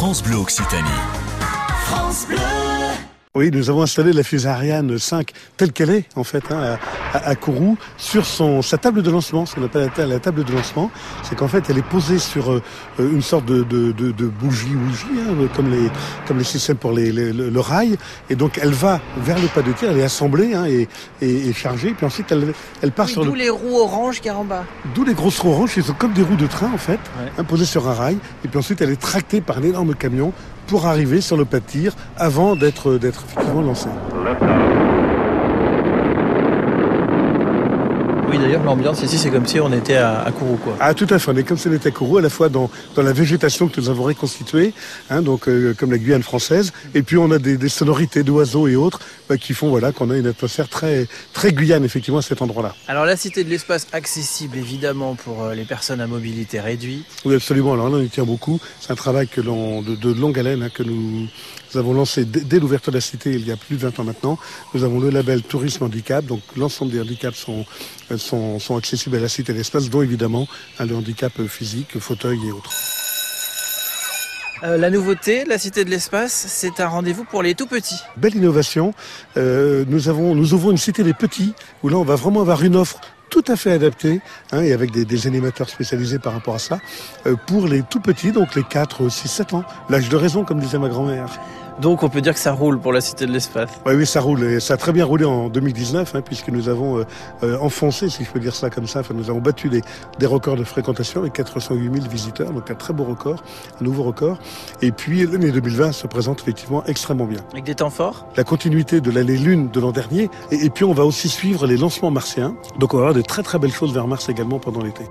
France Bleu Occitanie. France Bleu. Oui, nous avons installé la fusée Ariane 5 telle qu'elle est en fait hein, à, à, à, Kourou sur son sa table de lancement, ce qu'on appelle la, la, table de lancement, c'est qu'en fait elle est posée sur euh, une sorte de, de, de, de bougie bougie hein, comme les comme les systèmes pour les, les, le, le, rail et donc elle va vers le pas de tir, elle est assemblée hein, et, et, et, chargée puis ensuite elle elle part oui, sur d'où le les roues oranges qui en bas. D'où les grosses roues oranges qui sont comme des roues de train en fait, ouais. hein, posées sur un rail et puis ensuite elle est tractée par un énorme camion pour arriver sur le pas de tir avant d'être d'être effectivement lancé. Oui, d'ailleurs, l'ambiance ici, c'est comme si on était à, à, Kourou, quoi. Ah, tout à fait. On est comme si on était à Kourou, à la fois dans, dans la végétation que nous avons reconstituée, hein, donc euh, comme la Guyane française, et puis on a des, des sonorités d'oiseaux et autres bah, qui font voilà qu'on a une atmosphère très très Guyane effectivement à cet endroit-là. Alors la cité de l'espace accessible évidemment pour euh, les personnes à mobilité réduite. Oui, absolument. Alors là, on y tient beaucoup. C'est un travail que l'on de, de, longue haleine hein, que nous nous avons lancé dès, dès l'ouverture de la cité il y a plus de 20 ans maintenant. Nous avons le label Tourisme Handicap, donc l'ensemble des handicaps sont, sont, sont accessibles à la cité de l'espace, dont évidemment hein, le handicap physique, fauteuil et autres. Euh, la nouveauté, la Cité de l'Espace, c'est un rendez-vous pour les tout petits. Belle innovation. Euh, nous, avons, nous ouvrons une Cité des petits, où là on va vraiment avoir une offre tout à fait adapté hein, et avec des, des, animateurs spécialisés par rapport à ça euh, pour les tout petits, donc les 4, 6, 7 ans. L'âge de raison, comme disait ma grand-mère. Donc on peut dire que ça roule pour la Cité de l'Espace. Oui, oui, ça roule. Et ça a très bien roulé en 2019, hein, puisque nous avons euh, euh, enfoncé, si je peux dire ça comme ça, enfin, nous avons battu des, des records de fréquentation avec 408 000 visiteurs, donc un très beau record, un nouveau record. Et puis l'année 2020 se présente effectivement extrêmement bien. Avec des temps forts La continuité de l'année lune de l'an dernier. Et, et puis on va aussi suivre les lancements martiens. Donc on va avoir de très très belles choses vers Mars également pendant l'été.